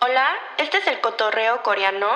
Hola, este es el cotorreo coreano.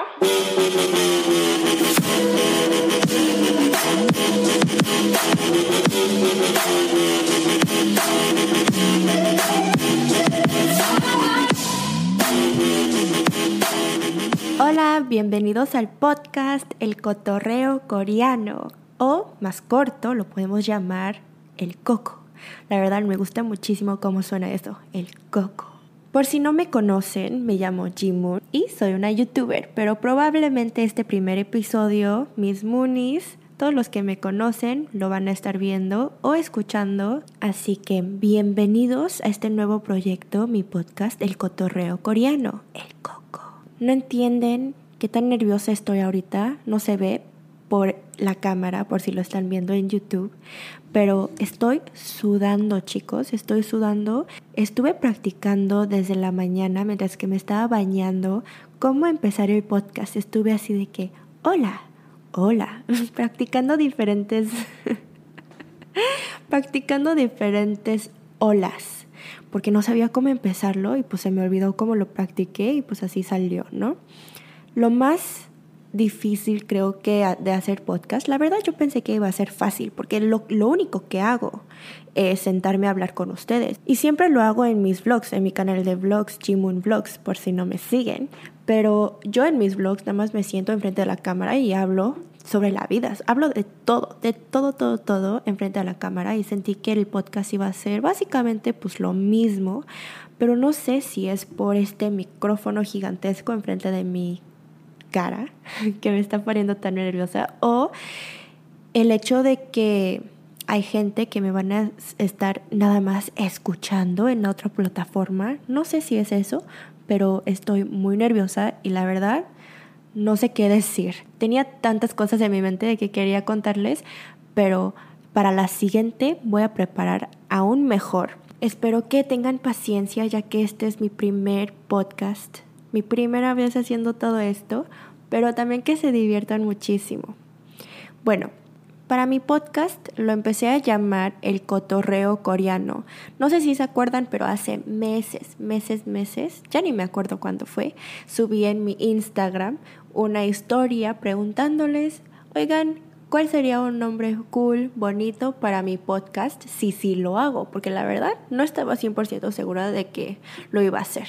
Hola, bienvenidos al podcast El cotorreo coreano o más corto lo podemos llamar el coco. La verdad me gusta muchísimo cómo suena eso, el coco. Por si no me conocen, me llamo Jimun y soy una youtuber, pero probablemente este primer episodio, mis Moonies, todos los que me conocen lo van a estar viendo o escuchando. Así que bienvenidos a este nuevo proyecto, mi podcast, El Cotorreo Coreano, el Coco. No entienden qué tan nerviosa estoy ahorita, no se ve por la cámara, por si lo están viendo en YouTube, pero estoy sudando, chicos, estoy sudando. Estuve practicando desde la mañana mientras que me estaba bañando cómo empezar el podcast. Estuve así de que, hola, hola, practicando diferentes, practicando diferentes olas, porque no sabía cómo empezarlo y pues se me olvidó cómo lo practiqué y pues así salió, ¿no? Lo más difícil creo que de hacer podcast. La verdad yo pensé que iba a ser fácil porque lo, lo, único que hago es sentarme a hablar con ustedes. Y siempre lo hago en mis vlogs, en mi canal de vlogs, Jimun Vlogs, por si no me siguen. Pero yo en mis vlogs nada más me siento enfrente de la cámara y hablo sobre la vida. Hablo de todo, de todo, todo, todo enfrente de la cámara y sentí que el podcast iba a ser básicamente pues lo mismo, pero no sé si es por este micrófono gigantesco enfrente de mi cara que me está poniendo tan nerviosa o el hecho de que hay gente que me van a estar nada más escuchando en otra plataforma. No sé si es eso, pero estoy muy nerviosa y la verdad no sé qué decir. Tenía tantas cosas en mi mente de que quería contarles, pero para la siguiente voy a preparar aún mejor. Espero que tengan paciencia ya que este es mi primer podcast mi primera vez haciendo todo esto, pero también que se diviertan muchísimo. Bueno, para mi podcast lo empecé a llamar el cotorreo coreano. No sé si se acuerdan, pero hace meses, meses, meses, ya ni me acuerdo cuándo fue, subí en mi Instagram una historia preguntándoles, oigan, ¿cuál sería un nombre cool, bonito para mi podcast si sí lo hago? Porque la verdad no estaba 100% segura de que lo iba a hacer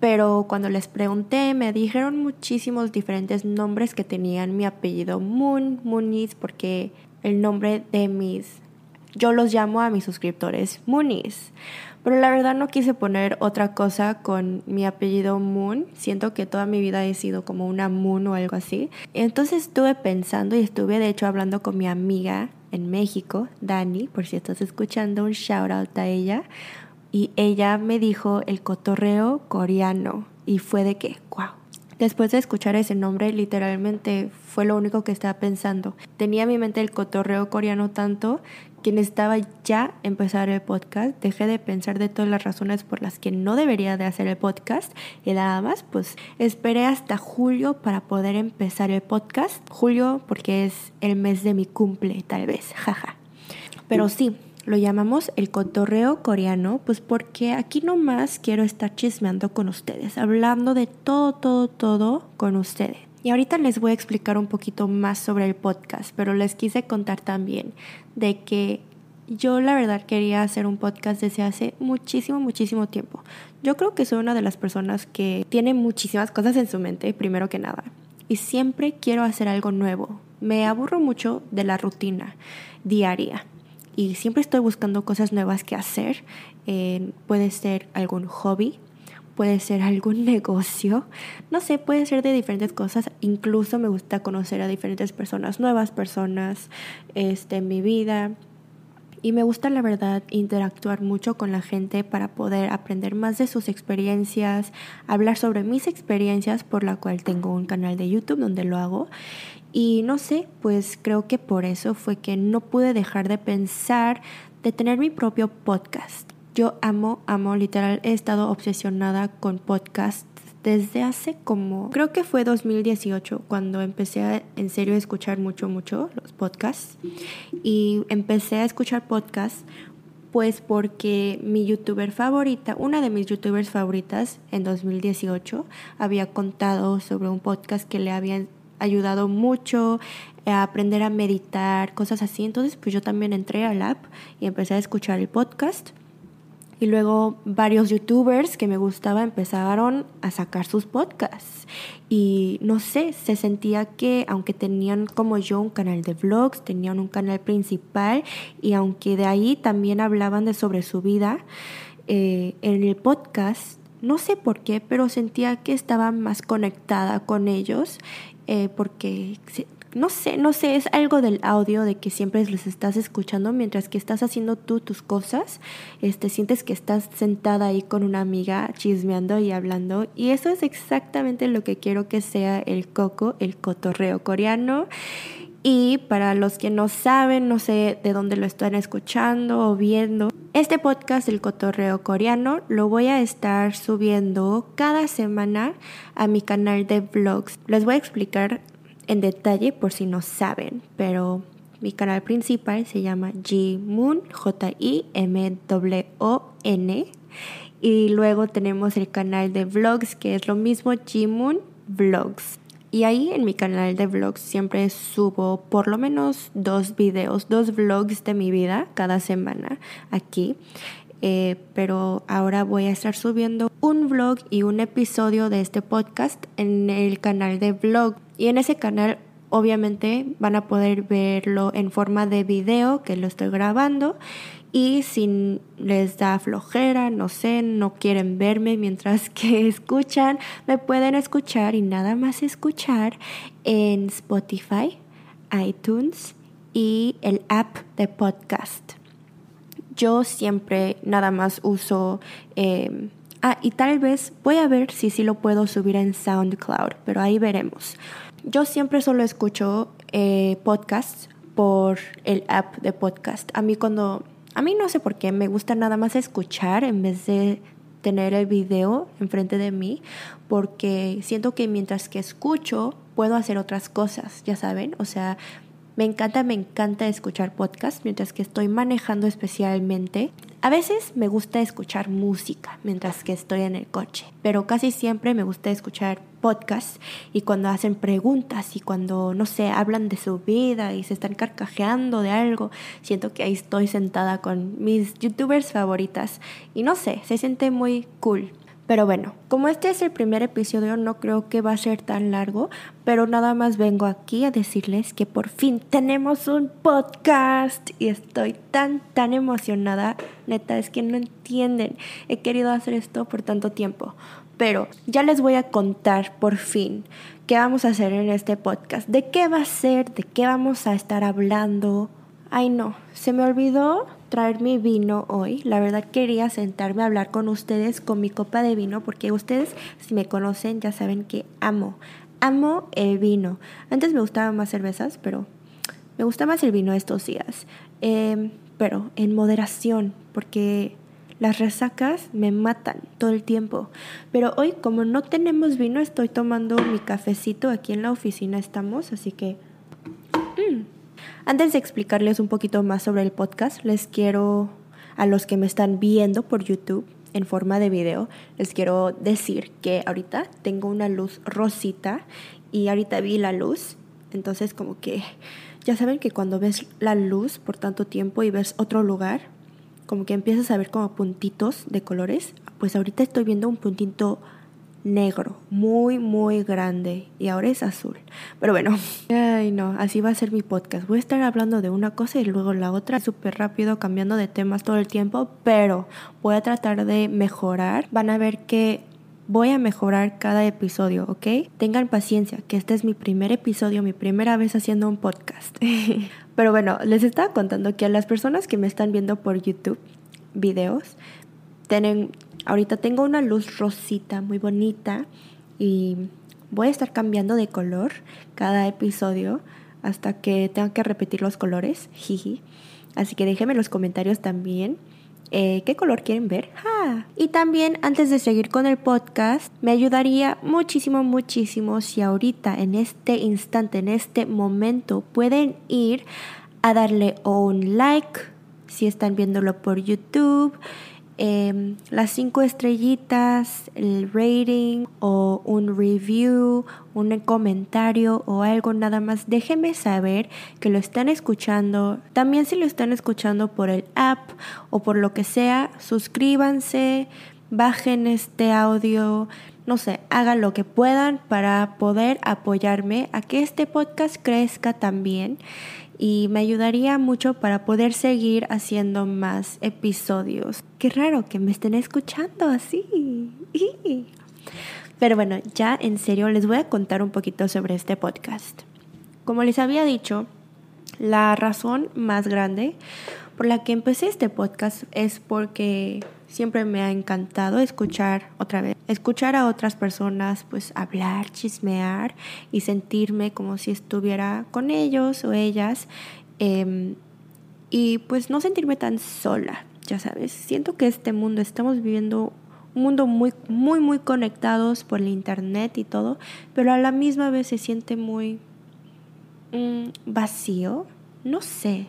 pero cuando les pregunté me dijeron muchísimos diferentes nombres que tenían mi apellido Moon, Moonies, porque el nombre de mis, yo los llamo a mis suscriptores Moonies. Pero la verdad no quise poner otra cosa con mi apellido Moon. Siento que toda mi vida he sido como una Moon o algo así. Entonces estuve pensando y estuve de hecho hablando con mi amiga en México, Dani, por si estás escuchando, un shout out a ella y ella me dijo el cotorreo coreano y fue de que, wow. Después de escuchar ese nombre, literalmente fue lo único que estaba pensando. Tenía en mi mente el cotorreo coreano tanto que necesitaba ya empezar el podcast. Dejé de pensar de todas las razones por las que no debería de hacer el podcast y nada más, pues esperé hasta julio para poder empezar el podcast. Julio porque es el mes de mi cumple, tal vez, jaja. Pero sí, lo llamamos el cotorreo coreano, pues porque aquí nomás quiero estar chismeando con ustedes, hablando de todo, todo, todo con ustedes. Y ahorita les voy a explicar un poquito más sobre el podcast, pero les quise contar también de que yo la verdad quería hacer un podcast desde hace muchísimo, muchísimo tiempo. Yo creo que soy una de las personas que tiene muchísimas cosas en su mente, primero que nada. Y siempre quiero hacer algo nuevo. Me aburro mucho de la rutina diaria y siempre estoy buscando cosas nuevas que hacer. Eh, puede ser algún hobby, puede ser algún negocio, no sé, puede ser de diferentes cosas. Incluso me gusta conocer a diferentes personas, nuevas personas este, en mi vida. Y me gusta, la verdad, interactuar mucho con la gente para poder aprender más de sus experiencias, hablar sobre mis experiencias, por la cual tengo un canal de YouTube donde lo hago. Y no sé, pues creo que por eso fue que no pude dejar de pensar de tener mi propio podcast. Yo amo, amo, literal, he estado obsesionada con podcasts desde hace como, creo que fue 2018 cuando empecé en serio a escuchar mucho, mucho los podcasts. Y empecé a escuchar podcasts Pues porque mi youtuber favorita, una de mis youtubers favoritas en 2018, había contado sobre un podcast que le había ayudado mucho a aprender a meditar, cosas así. Entonces, pues yo también entré al app y empecé a escuchar el podcast. Y luego varios youtubers que me gustaba empezaron a sacar sus podcasts. Y no sé, se sentía que aunque tenían como yo un canal de vlogs, tenían un canal principal y aunque de ahí también hablaban de sobre su vida, eh, en el podcast, no sé por qué, pero sentía que estaba más conectada con ellos eh, porque no sé, no sé, es algo del audio de que siempre les estás escuchando mientras que estás haciendo tú tus cosas, este sientes que estás sentada ahí con una amiga chismeando y hablando y eso es exactamente lo que quiero que sea el coco, el cotorreo coreano. Y para los que no saben, no sé de dónde lo están escuchando o viendo, este podcast, El Cotorreo Coreano, lo voy a estar subiendo cada semana a mi canal de vlogs. Les voy a explicar en detalle por si no saben, pero mi canal principal se llama G-Moon, J-I-M-O-N. Y luego tenemos el canal de vlogs, que es lo mismo, G-Moon Vlogs. Y ahí en mi canal de vlogs siempre subo por lo menos dos videos, dos vlogs de mi vida cada semana aquí. Eh, pero ahora voy a estar subiendo un vlog y un episodio de este podcast en el canal de vlog. Y en ese canal obviamente van a poder verlo en forma de video que lo estoy grabando y si les da flojera, no sé, no quieren verme mientras que escuchan, me pueden escuchar y nada más escuchar en Spotify, iTunes y el app de podcast. Yo siempre nada más uso... Eh, ah, y tal vez voy a ver si sí lo puedo subir en SoundCloud, pero ahí veremos. Yo siempre solo escucho eh, podcasts por el app de podcast. A mí cuando... A mí no sé por qué, me gusta nada más escuchar en vez de tener el video enfrente de mí, porque siento que mientras que escucho puedo hacer otras cosas, ya saben, o sea, me encanta, me encanta escuchar podcasts mientras que estoy manejando especialmente. A veces me gusta escuchar música mientras que estoy en el coche, pero casi siempre me gusta escuchar podcasts y cuando hacen preguntas y cuando, no sé, hablan de su vida y se están carcajeando de algo, siento que ahí estoy sentada con mis youtubers favoritas y no sé, se siente muy cool. Pero bueno, como este es el primer episodio, no creo que va a ser tan largo, pero nada más vengo aquí a decirles que por fin tenemos un podcast y estoy tan, tan emocionada. Neta, es que no entienden. He querido hacer esto por tanto tiempo. Pero ya les voy a contar por fin qué vamos a hacer en este podcast, de qué va a ser, de qué vamos a estar hablando. Ay no, se me olvidó traer mi vino hoy. La verdad quería sentarme a hablar con ustedes con mi copa de vino porque ustedes si me conocen ya saben que amo, amo el vino. Antes me gustaban más cervezas, pero me gusta más el vino estos días. Em, pero en moderación porque las resacas me matan todo el tiempo. Pero hoy como no tenemos vino estoy tomando mi cafecito. Aquí en la oficina estamos, así que... Antes de explicarles un poquito más sobre el podcast, les quiero, a los que me están viendo por YouTube en forma de video, les quiero decir que ahorita tengo una luz rosita y ahorita vi la luz, entonces como que ya saben que cuando ves la luz por tanto tiempo y ves otro lugar, como que empiezas a ver como puntitos de colores, pues ahorita estoy viendo un puntito negro, muy, muy grande y ahora es azul. Pero bueno, ay no, así va a ser mi podcast. Voy a estar hablando de una cosa y luego la otra, súper rápido, cambiando de temas todo el tiempo, pero voy a tratar de mejorar. Van a ver que voy a mejorar cada episodio, ¿ok? Tengan paciencia, que este es mi primer episodio, mi primera vez haciendo un podcast. pero bueno, les estaba contando que a las personas que me están viendo por YouTube, videos, tienen, Ahorita tengo una luz rosita muy bonita y voy a estar cambiando de color cada episodio hasta que tenga que repetir los colores. Jiji. Así que déjenme en los comentarios también eh, qué color quieren ver. Y también antes de seguir con el podcast, me ayudaría muchísimo, muchísimo si ahorita, en este instante, en este momento, pueden ir a darle un like si están viéndolo por YouTube, Em, las cinco estrellitas, el rating o un review, un comentario o algo nada más, déjenme saber que lo están escuchando. También si lo están escuchando por el app o por lo que sea, suscríbanse, bajen este audio, no sé, hagan lo que puedan para poder apoyarme a que este podcast crezca también y me ayudaría mucho para poder seguir haciendo más episodios. Qué raro que me estén escuchando así. Pero bueno, ya en serio les voy a contar un poquito sobre este podcast. Como les había dicho, la razón más grande por la que empecé este podcast es porque siempre me ha encantado escuchar otra vez, escuchar a otras personas, pues hablar, chismear y sentirme como si estuviera con ellos o ellas em, y pues no sentirme tan sola, ya sabes. Siento que este mundo estamos viviendo un mundo muy, muy, muy conectados por el internet y todo, pero a la misma vez se siente muy mm, vacío, no sé,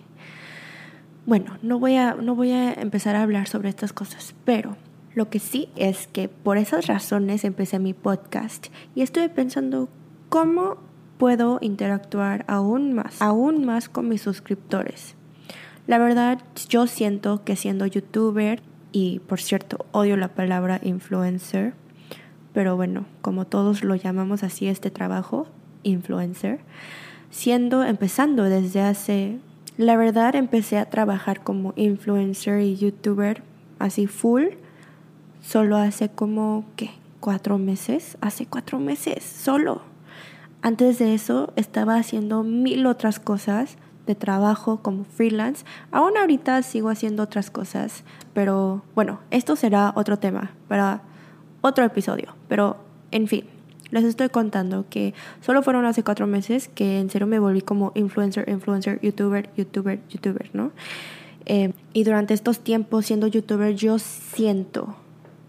bueno, no voy, a, no voy a empezar a hablar sobre estas cosas, pero lo que sí es que por esas razones empecé mi podcast y estuve pensando cómo puedo interactuar aún más, aún más con mis suscriptores. La verdad, yo siento que siendo youtuber, y por cierto, odio la palabra influencer, pero bueno, como todos lo llamamos así este trabajo, influencer, siendo, empezando desde hace la verdad empecé a trabajar como influencer y youtuber así full solo hace como, ¿qué? Cuatro meses. Hace cuatro meses, solo. Antes de eso estaba haciendo mil otras cosas de trabajo como freelance. Aún ahorita sigo haciendo otras cosas, pero bueno, esto será otro tema para otro episodio. Pero, en fin, les estoy contando que solo fueron hace cuatro meses que en serio me volví como influencer, influencer, youtuber, youtuber, youtuber, ¿no? Eh, y durante estos tiempos siendo youtuber yo siento,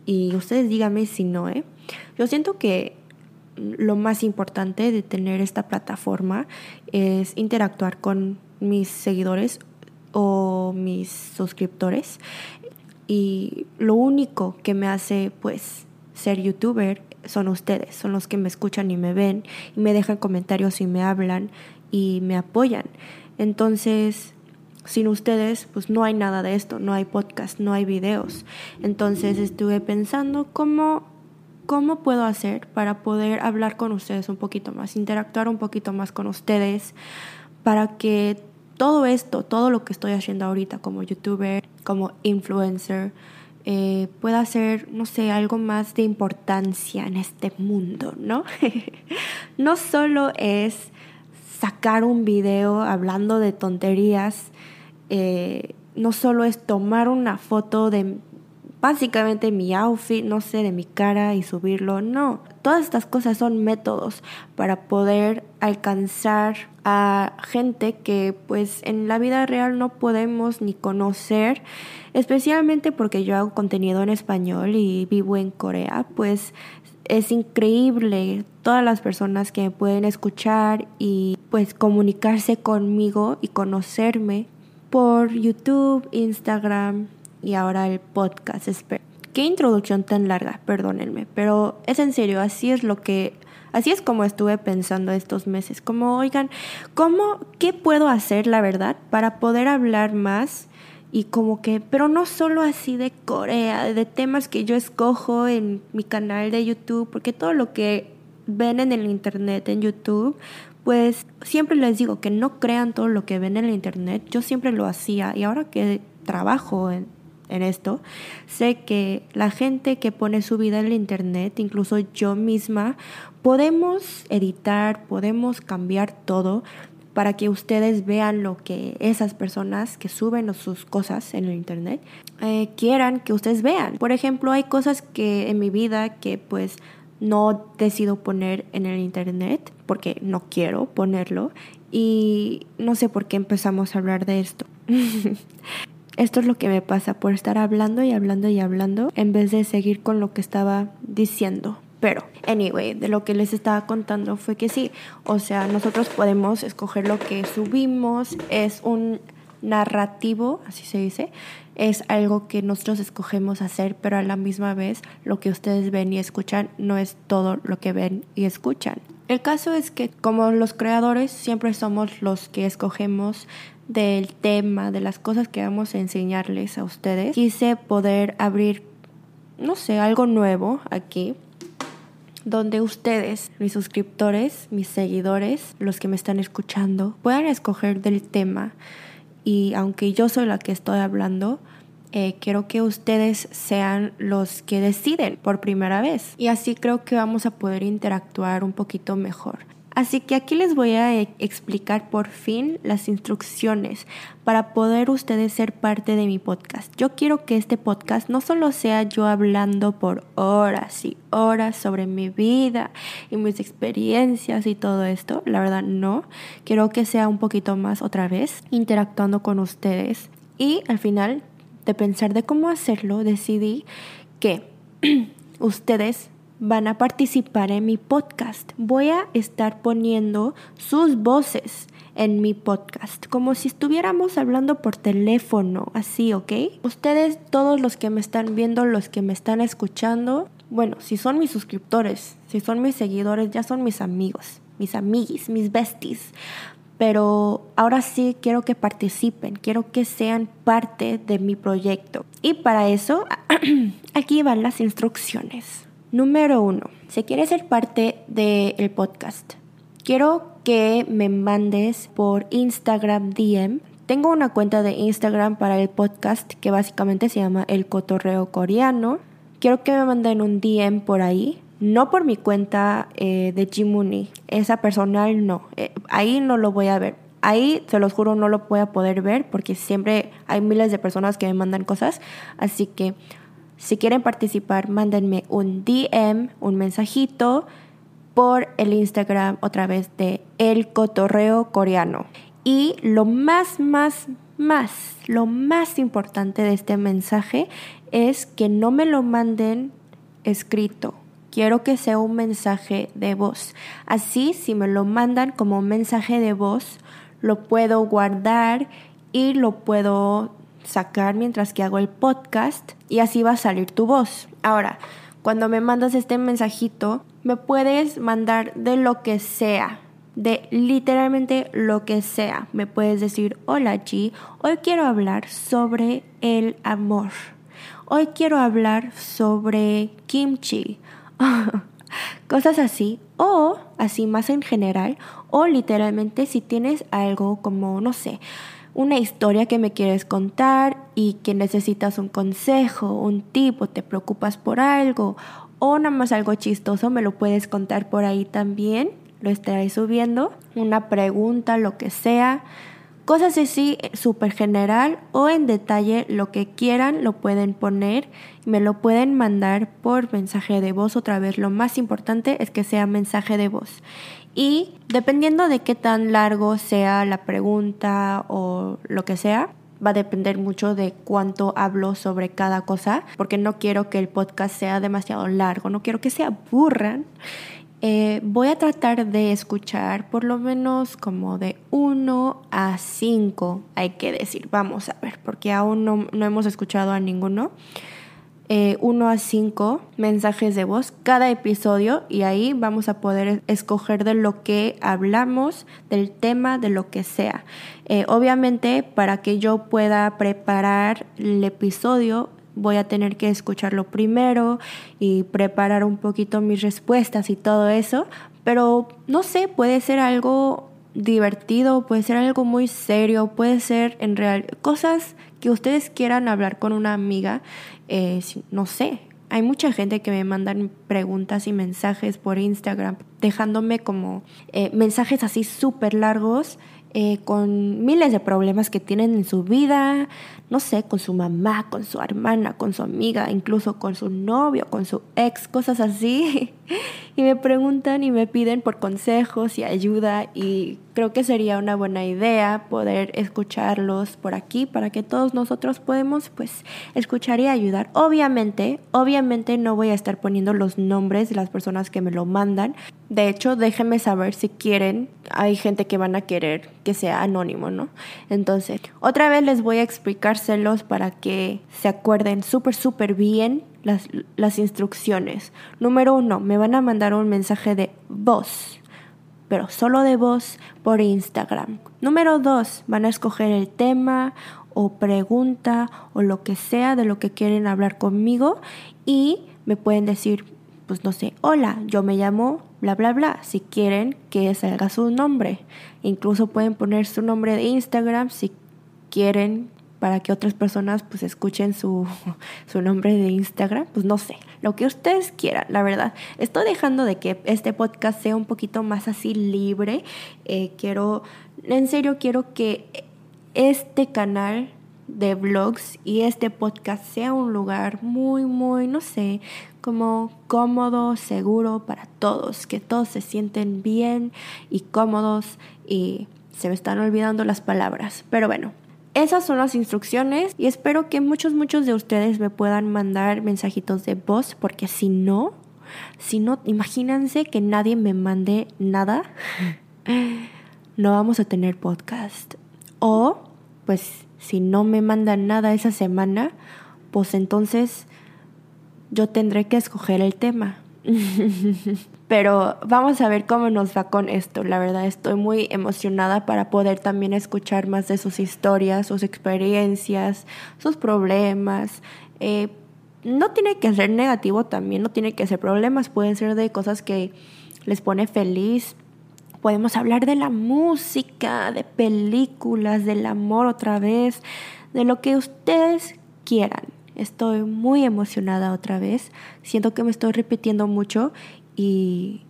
y ustedes díganme si no, ¿eh? Yo siento que lo más importante de tener esta plataforma es interactuar con mis seguidores o mis suscriptores. Y lo único que me hace pues ser youtuber son ustedes, son los que me escuchan y me ven y me dejan comentarios y me hablan y me apoyan. Entonces, sin ustedes, pues no hay nada de esto, no hay podcast, no hay videos. Entonces estuve pensando cómo, cómo puedo hacer para poder hablar con ustedes un poquito más, interactuar un poquito más con ustedes, para que todo esto, todo lo que estoy haciendo ahorita como youtuber, como influencer, eh, pueda ser, no sé, algo más de importancia en este mundo, ¿no? no solo es sacar un video hablando de tonterías, eh, no solo es tomar una foto de básicamente mi outfit, no sé, de mi cara y subirlo, no. Todas estas cosas son métodos para poder alcanzar a gente que pues en la vida real no podemos ni conocer, especialmente porque yo hago contenido en español y vivo en Corea, pues es increíble todas las personas que me pueden escuchar y pues comunicarse conmigo y conocerme por YouTube, Instagram, y ahora el podcast. Qué introducción tan larga, perdónenme, pero es en serio, así es lo que así es como estuve pensando estos meses, como oigan, ¿cómo qué puedo hacer la verdad para poder hablar más? y como que, pero no solo así de Corea, de temas que yo escojo en mi canal de YouTube, porque todo lo que ven en el internet, en YouTube, pues siempre les digo que no crean todo lo que ven en el internet, yo siempre lo hacía y ahora que trabajo en, en esto, sé que la gente que pone su vida en el Internet, incluso yo misma, podemos editar, podemos cambiar todo para que ustedes vean lo que esas personas que suben sus cosas en el Internet eh, quieran que ustedes vean. Por ejemplo, hay cosas que en mi vida que pues no decido poner en el Internet porque no quiero ponerlo y no sé por qué empezamos a hablar de esto. Esto es lo que me pasa por estar hablando y hablando y hablando en vez de seguir con lo que estaba diciendo. Pero, anyway, de lo que les estaba contando fue que sí, o sea, nosotros podemos escoger lo que subimos, es un narrativo, así se dice, es algo que nosotros escogemos hacer, pero a la misma vez lo que ustedes ven y escuchan no es todo lo que ven y escuchan. El caso es que como los creadores siempre somos los que escogemos del tema, de las cosas que vamos a enseñarles a ustedes, quise poder abrir, no sé, algo nuevo aquí donde ustedes, mis suscriptores, mis seguidores, los que me están escuchando, puedan escoger del tema. Y aunque yo soy la que estoy hablando, eh, quiero que ustedes sean los que deciden por primera vez. Y así creo que vamos a poder interactuar un poquito mejor. Así que aquí les voy a e, explicar por fin las instrucciones para poder ustedes ser parte de mi podcast. Yo quiero que este podcast no solo sea yo hablando por horas y horas sobre mi vida y mis experiencias y todo esto, la verdad no. Quiero que sea un poquito más otra vez interactuando con ustedes y al final de pensar de cómo hacerlo decidí que ustedes van a participar en mi podcast. Voy a estar poniendo sus voces en mi podcast, como si estuviéramos hablando por teléfono, así, ¿ok? Ustedes, todos los que me están viendo, los que me están escuchando, bueno, si son mis suscriptores, si son mis seguidores, ya son mis amigos, mis amiguis, mis besties. Pero ahora sí quiero que participen, quiero que sean parte de mi proyecto. Y para eso, aquí van las instrucciones. Número uno, si quieres ser parte del podcast, quiero que me mandes por Instagram DM. Tengo una cuenta de Instagram para el podcast que básicamente se llama El Cotorreo Coreano. Quiero que me manden un DM por ahí. No por mi cuenta eh, de Jimuni. Esa personal no. Eh, ahí no lo voy a ver. Ahí, se los juro, no lo voy a poder ver porque siempre hay miles de personas que me mandan cosas. Así que si quieren participar, mándenme un DM, un mensajito por el Instagram otra vez de El Cotorreo Coreano. Y lo más, más, más, lo más importante de este mensaje es que no me lo manden escrito. Quiero que sea un mensaje de voz. Así, si me lo mandan como mensaje de voz, lo puedo guardar y lo puedo sacar mientras que hago el podcast y así va a salir tu voz. Ahora, cuando me mandas este mensajito, me puedes mandar de lo que sea, de literalmente lo que sea. Me puedes decir, hola G, hoy quiero hablar sobre el amor. Hoy quiero hablar sobre kimchi. Cosas así, o así más en general, o literalmente si tienes algo como, no sé, una historia que me quieres contar y que necesitas un consejo, un tipo, te preocupas por algo o nada más algo chistoso, me lo puedes contar por ahí también. Lo estaré subiendo. Una pregunta, lo que sea. Cosas así súper general o en detalle, lo que quieran, lo pueden poner. Me lo pueden mandar por mensaje de voz. Otra vez, lo más importante es que sea mensaje de voz. Y dependiendo de qué tan largo sea la pregunta o lo que sea, va a depender mucho de cuánto hablo sobre cada cosa, porque no quiero que el podcast sea demasiado largo, no quiero que se aburran. Eh, voy a tratar de escuchar por lo menos como de 1 a 5, hay que decir, vamos a ver, porque aún no, no hemos escuchado a ninguno. 1 eh, a 5 mensajes de voz cada episodio y ahí vamos a poder escoger de lo que hablamos, del tema, de lo que sea. Eh, obviamente para que yo pueda preparar el episodio voy a tener que escucharlo primero y preparar un poquito mis respuestas y todo eso, pero no sé, puede ser algo divertido, puede ser algo muy serio, puede ser en real cosas que ustedes quieran hablar con una amiga eh, no sé, hay mucha gente que me mandan preguntas y mensajes por Instagram, dejándome como eh, mensajes así súper largos eh, con miles de problemas que tienen en su vida, no sé, con su mamá, con su hermana, con su amiga, incluso con su novio, con su ex, cosas así. y me preguntan y me piden por consejos y ayuda y creo que sería una buena idea poder escucharlos por aquí para que todos nosotros podemos pues escuchar y ayudar. Obviamente, obviamente no voy a estar poniendo los nombres de las personas que me lo mandan De hecho, déjenme saber si quieren. Hay gente que van a querer que sea anónimo, ¿no? Entonces, otra vez les voy a explicárselos para que se acuerden súper, súper bien las, las instrucciones. Número uno, me van a mandar un mensaje de voz, pero solo de voz por Instagram. Número dos, van a escoger el tema o pregunta o lo que sea de lo que quieren hablar conmigo y me pueden decir, pues no sé, hola, yo me llamo bla, bla, bla, si quieren que salga su nombre. Incluso pueden poner su nombre de Instagram si quieren para que otras personas pues escuchen su, su, nombre de Instagram, pues no sé, lo que ustedes quieran, la verdad. Estoy dejando de que este podcast sea un poquito más así libre. Eh, quiero, en serio, quiero que este canal de vlogs y este podcast sea un lugar muy, muy, no sé, como cómodo, seguro para todos, que todos se sienten bien y cómodos y se me están olvidando las palabras. Pero bueno, esas son las instrucciones y espero que muchos, muchos de ustedes me puedan mandar mensajitos de voz porque si no, si no, imagínense que nadie me mande nada, no vamos a tener podcast. O, pues, si no me mandan nada esa semana, pues entonces yo tendré que escoger el tema. Pero vamos a ver cómo nos va con esto. La verdad estoy muy emocionada para poder también escuchar más de sus historias, sus experiencias, sus problemas. Eh, no tiene que ser negativo también, no tiene que ser problemas, pueden ser de cosas que les pone feliz. Podemos hablar de la música, de películas, del amor otra vez, de lo que ustedes quieran. Estoy muy emocionada otra vez. Siento que me estoy repitiendo mucho y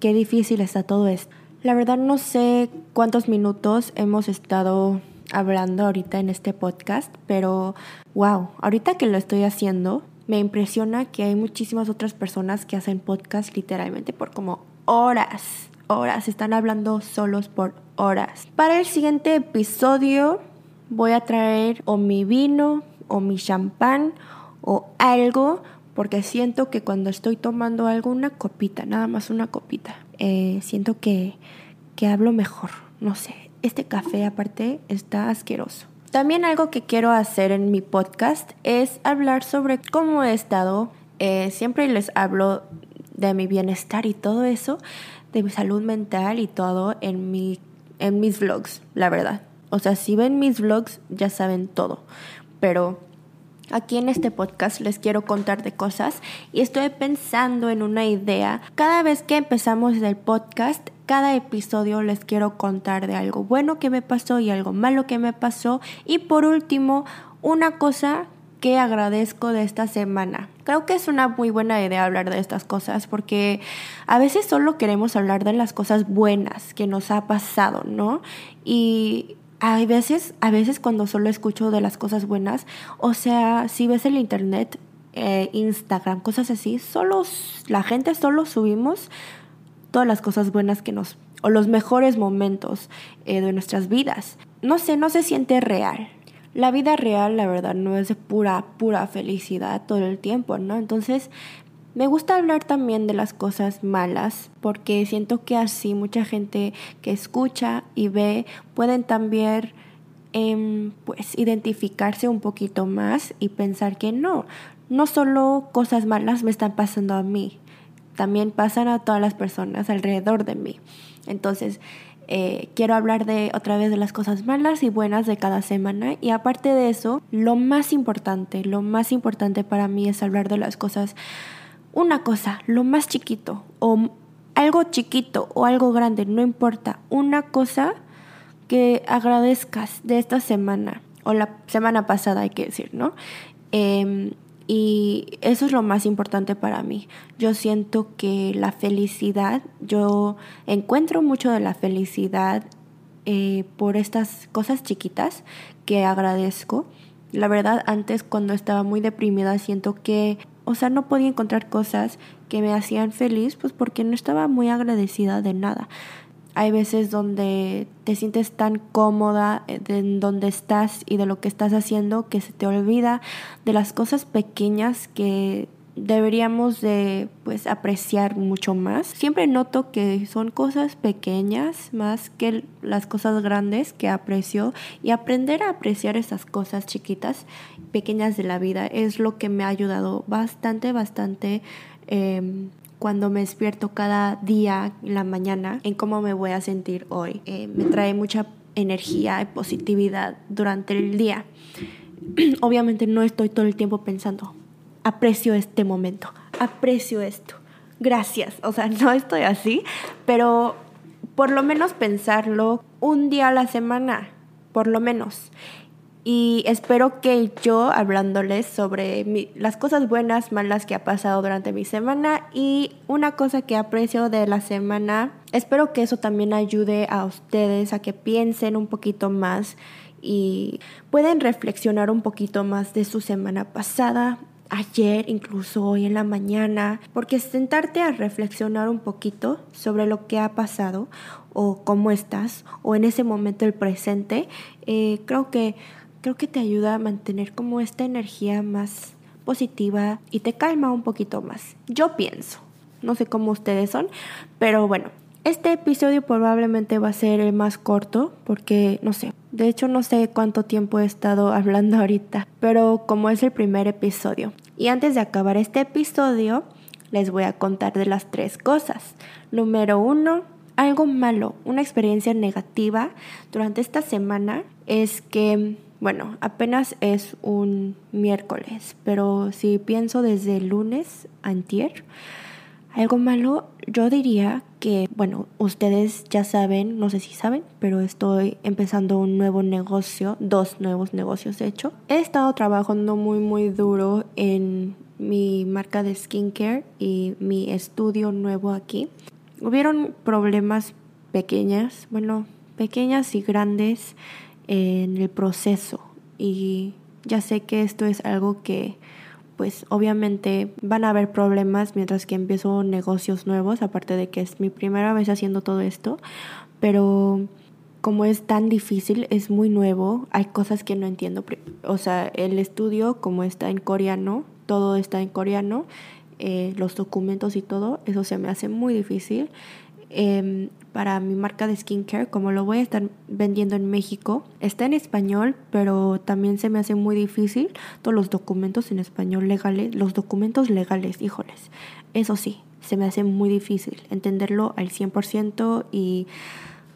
qué difícil está todo esto. La verdad no sé cuántos minutos hemos estado hablando ahorita en este podcast, pero wow, ahorita que lo estoy haciendo, me impresiona que hay muchísimas otras personas que hacen podcast literalmente por como horas, horas, están hablando solos por horas. Para el siguiente episodio voy a traer o mi vino o mi champán o algo porque siento que cuando estoy tomando algo, una copita, nada más una copita, eh, siento que, que hablo mejor, no sé, este café aparte está asqueroso. También algo que quiero hacer en mi podcast es hablar sobre cómo he estado. Eh, siempre les hablo de mi bienestar y todo eso, de mi salud mental y todo en, mi, en mis vlogs, la verdad. O sea, si ven mis vlogs ya saben todo pero Aquí en este podcast les quiero contar de cosas y estoy pensando en una idea. Cada vez que empezamos el podcast, cada episodio les quiero contar de algo bueno que me pasó y algo malo que me pasó. Y por último, una cosa que agradezco de esta semana. Creo que es una muy buena idea hablar de estas cosas porque a veces solo queremos hablar de las cosas buenas que nos ha pasado, ¿no? Y hay veces, a veces cuando solo escucho de las cosas buenas, o sea, si ves el internet, eh, Instagram, cosas así, solo la gente solo subimos todas las cosas buenas que nos o los mejores momentos eh, de nuestras vidas. No sé, no se siente real. La vida real, la verdad, no es de pura, pura felicidad todo el tiempo, ¿no? Entonces, me gusta hablar también de las cosas malas porque siento que así mucha gente que escucha y ve pueden también em, pues identificarse un poquito más y pensar que no, no solo cosas malas me están pasando a mí, también pasan a todas las personas alrededor de mí. Entonces, eh, quiero hablar de otra vez de las cosas malas y buenas de cada semana y aparte de eso, lo más importante, lo más importante para mí es hablar de las cosas una cosa, lo más chiquito, o algo chiquito o algo grande, no importa, una cosa que agradezcas de esta semana, o la semana pasada hay que decir, ¿no? Em, y eso es lo más importante para mí. Yo siento que la felicidad, yo encuentro mucho de la felicidad eh, por estas cosas chiquitas que agradezco. La verdad, antes cuando estaba muy deprimida, siento que o sea, no podía encontrar cosas que me hacían feliz, pues porque no estaba muy agradecida de nada. Hay veces donde te sientes tan cómoda en donde estás y de lo que estás haciendo que se te olvida de las cosas pequeñas que deberíamos de pues apreciar mucho más. Siempre noto que son cosas pequeñas más que las cosas grandes que aprecio y aprender a apreciar esas cosas chiquitas, pequeñas de la vida es lo que me ha ayudado bastante, bastante. Em, cuando me despierto cada día la mañana en cómo me voy a sentir hoy. Eh, me trae mucha energía y positividad durante el día. Obviamente no estoy todo el tiempo pensando, aprecio este momento, aprecio esto, gracias. O sea, no estoy así, pero por lo menos pensarlo un día a la semana, por lo menos. Y espero que yo hablándoles sobre las cosas buenas, malas que ha pasado durante mi semana y una cosa que aprecio de la semana, espero que eso también ayude a ustedes a que piensen un poquito más y pueden reflexionar un poquito más de su semana pasada, ayer, incluso hoy en la mañana, porque sentarte a reflexionar un poquito sobre lo que ha pasado o cómo estás o en ese momento el presente, eh, creo que creo que te ayuda a mantener como esta energía más positiva y te calma un poquito más. Yo pienso, no sé cómo ustedes son, pero bueno, este episodio probablemente va a ser el más corto porque no sé, de hecho no sé cuánto tiempo he estado hablando ahorita, pero como es el primer episodio. Y antes de acabar este episodio, les voy a contar de las tres cosas. Número uno, algo malo, una experiencia negativa durante esta semana es que, bueno, apenas es un miércoles, pero si pienso desde el lunes antier, algo malo, yo diría que, bueno, ustedes ya saben, no sé si saben, pero estoy empezando un nuevo negocio, dos nuevos negocios de hecho. He estado trabajando muy, muy duro en mi marca de skincare y mi estudio nuevo aquí. Hubieron problemas pequeñas, bueno, pequeñas y grandes en el proceso y ya sé que esto es algo que pues obviamente van a haber problemas mientras que empiezo negocios nuevos, aparte de que es mi primera vez haciendo todo esto, pero como es tan difícil, es muy nuevo, hay cosas que no entiendo. O sea, el estudio como está en coreano, todo está en coreano, eh, los documentos y todo, eso se me hace muy difícil. Em, para mi marca de skincare, como lo voy a estar vendiendo en México, está en español, pero también se me hace muy difícil todos los documentos en español legales, los documentos legales, híjoles, eso sí, se me hace muy difícil entenderlo al 100% y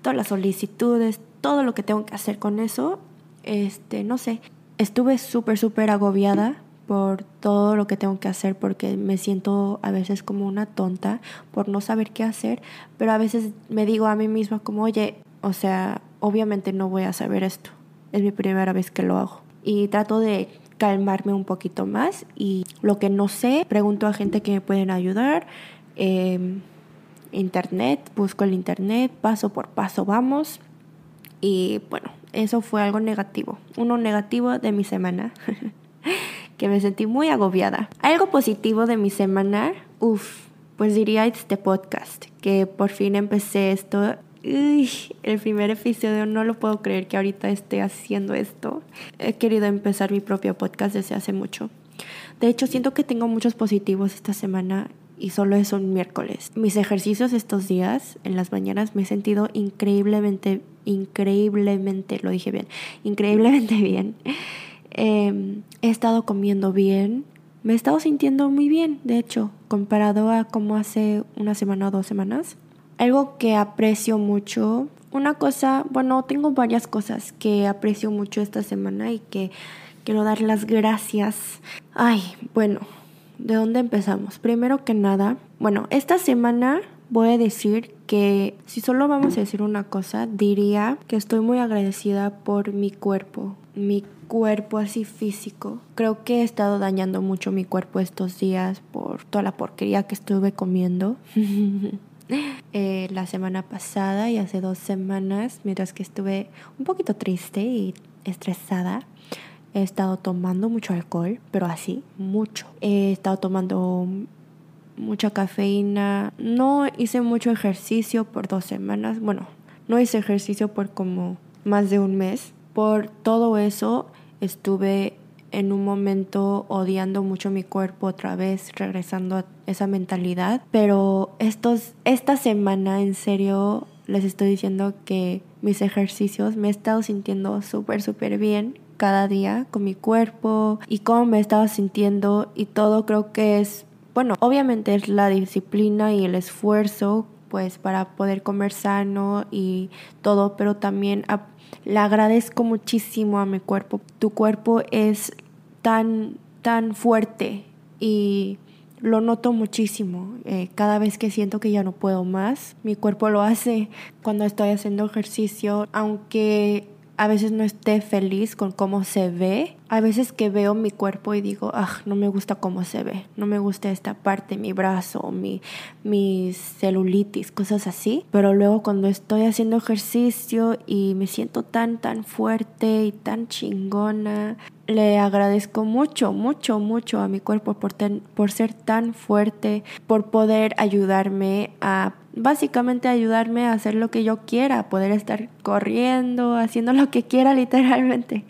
todas las solicitudes, todo lo que tengo que hacer con eso, este, no sé, estuve súper, súper agobiada por todo lo que tengo que hacer porque me siento a veces como una tonta por no saber qué hacer, pero a veces me digo a mí misma como, oye, o sea, obviamente no voy a saber esto, es mi primera vez que lo hago. Y trato de calmarme un poquito más y lo que no sé, pregunto a gente que me pueden ayudar. Em, internet, busco el internet, paso por paso vamos. Y bueno, eso fue algo negativo, uno negativo de mi semana. que me sentí muy agobiada. Algo positivo de mi semana, uff, pues diría este podcast, que por fin empecé esto. Uy, el primer episodio, no lo puedo creer que ahorita esté haciendo esto. He querido empezar mi propio podcast desde hace mucho. De hecho, siento que tengo muchos positivos esta semana y solo es un miércoles. Mis ejercicios estos días, en las mañanas, me he sentido increíblemente, increíblemente, lo dije bien, increíblemente bien. Em, he estado comiendo bien, me he estado sintiendo muy bien, de hecho, comparado a como hace una semana o dos semanas. Algo que aprecio mucho, una cosa, bueno, tengo varias cosas que aprecio mucho esta semana y que quiero dar las gracias. Ay, bueno, ¿de dónde empezamos? Primero que nada, bueno, esta semana voy a decir que si solo vamos a decir una cosa, diría que estoy muy agradecida por mi cuerpo, mi cuerpo así físico. Creo que he estado dañando mucho mi cuerpo estos días por toda la porquería que estuve comiendo. Eh, la semana pasada y hace dos semanas, mientras que estuve un poquito triste y estresada, he estado tomando mucho alcohol, pero así, mucho. He estado tomando mucha cafeína. No hice mucho ejercicio por dos semanas. Bueno, no hice ejercicio por como más de un mes. Por todo eso estuve en un momento odiando mucho mi cuerpo otra vez, regresando a esa mentalidad. Pero estos, esta semana, en serio, les estoy diciendo que mis ejercicios me he estado sintiendo súper, súper bien cada día con mi cuerpo y cómo me estaba sintiendo y todo creo que es, bueno, obviamente es la disciplina y el esfuerzo pues para poder comer sano y todo, pero también le agradezco muchísimo a mi cuerpo. Tu cuerpo es tan, tan fuerte y lo noto muchísimo. Eh, cada vez que siento que ya no puedo más, mi cuerpo lo hace cuando estoy haciendo ejercicio, aunque a veces no esté feliz con cómo se ve. A veces que veo mi cuerpo y digo, ah, no me gusta cómo se ve, no me gusta esta parte, mi brazo, mi, mi celulitis, cosas así. Pero luego cuando estoy haciendo ejercicio y me siento tan, tan fuerte y tan chingona, le agradezco mucho, mucho, mucho a mi cuerpo por, por ser tan fuerte, por poder ayudarme a básicamente ayudarme a hacer lo que yo quiera, poder estar corriendo, haciendo lo que quiera literalmente,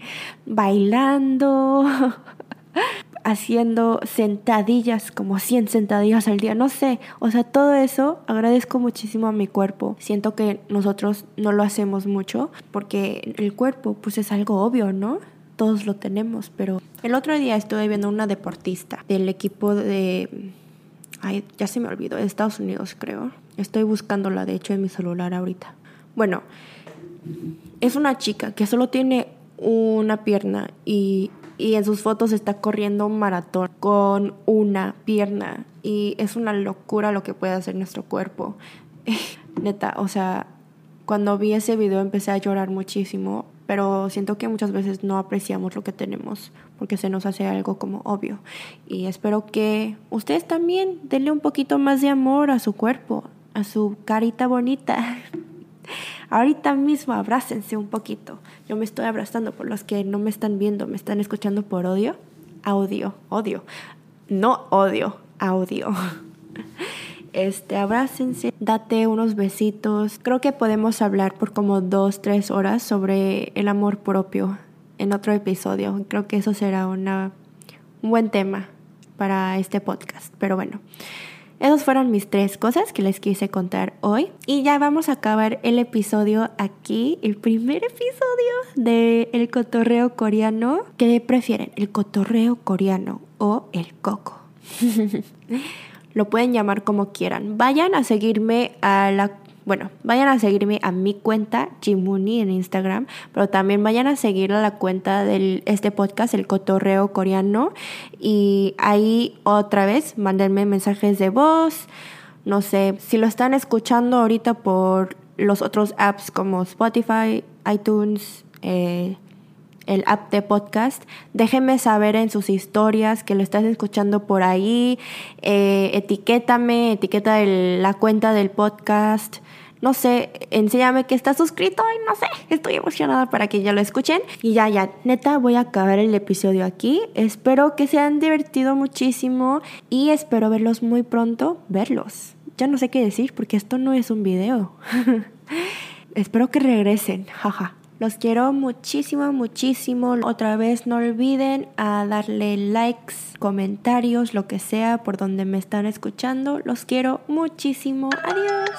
bailando, haciendo sentadillas, como 100 sentadillas al día, no sé, o sea, todo eso agradezco muchísimo a mi cuerpo. Siento que nosotros no lo hacemos mucho porque el cuerpo pues es algo obvio, ¿no? Todos lo tenemos, pero el otro día estuve viendo una deportista del equipo de Ay, ya se me olvidó, Estados Unidos creo. Estoy buscándola, de hecho, en mi celular ahorita. Bueno, es una chica que solo tiene una pierna y, y en sus fotos está corriendo un maratón con una pierna. Y es una locura lo que puede hacer nuestro cuerpo. Neta, o sea, cuando vi ese video empecé a llorar muchísimo pero siento que muchas veces no apreciamos lo que tenemos porque se nos hace algo como obvio. Y espero que ustedes también denle un poquito más de amor a su cuerpo, a su carita bonita. Ahorita mismo abrácense un poquito. Yo me estoy abrazando por los que no me están viendo, me están escuchando por odio. Audio, odio. No odio, audio. este, abrácense, date unos besitos. Creo que podemos hablar por como dos, tres horas sobre el amor propio en otro episodio. Creo que eso será una, un buen tema para este podcast. Pero bueno, esas fueron mis tres cosas que les quise contar hoy. Y ya vamos a acabar el episodio aquí, el primer episodio de El cotorreo coreano. ¿Qué prefieren? ¿El cotorreo coreano o el coco? lo pueden llamar como quieran. Vayan a seguirme a la bueno, vayan a seguirme a mi cuenta Jimuni en Instagram, pero también vayan a seguir a la cuenta de este podcast, El Cotorreo Coreano, y ahí otra vez mándenme mensajes de voz, no sé, si lo están escuchando ahorita por los otros apps como Spotify, iTunes, eh, el app de podcast. Déjenme saber en sus historias que lo estás escuchando por ahí. Eh, etiquétame, etiqueta la cuenta del podcast. No sé, enséñame que estás suscrito y no sé, estoy emocionada para que ya lo escuchen. Y ya, ya, neta, voy a acabar el episodio aquí. Espero que se hayan divertido muchísimo y espero verlos muy pronto. Verlos. Ya no sé qué decir porque esto no es un video. espero que regresen, jaja. Los quiero muchísimo, muchísimo. Otra vez no olviden a darle likes, comentarios, lo que sea por donde me están escuchando. Los quiero muchísimo. Adiós.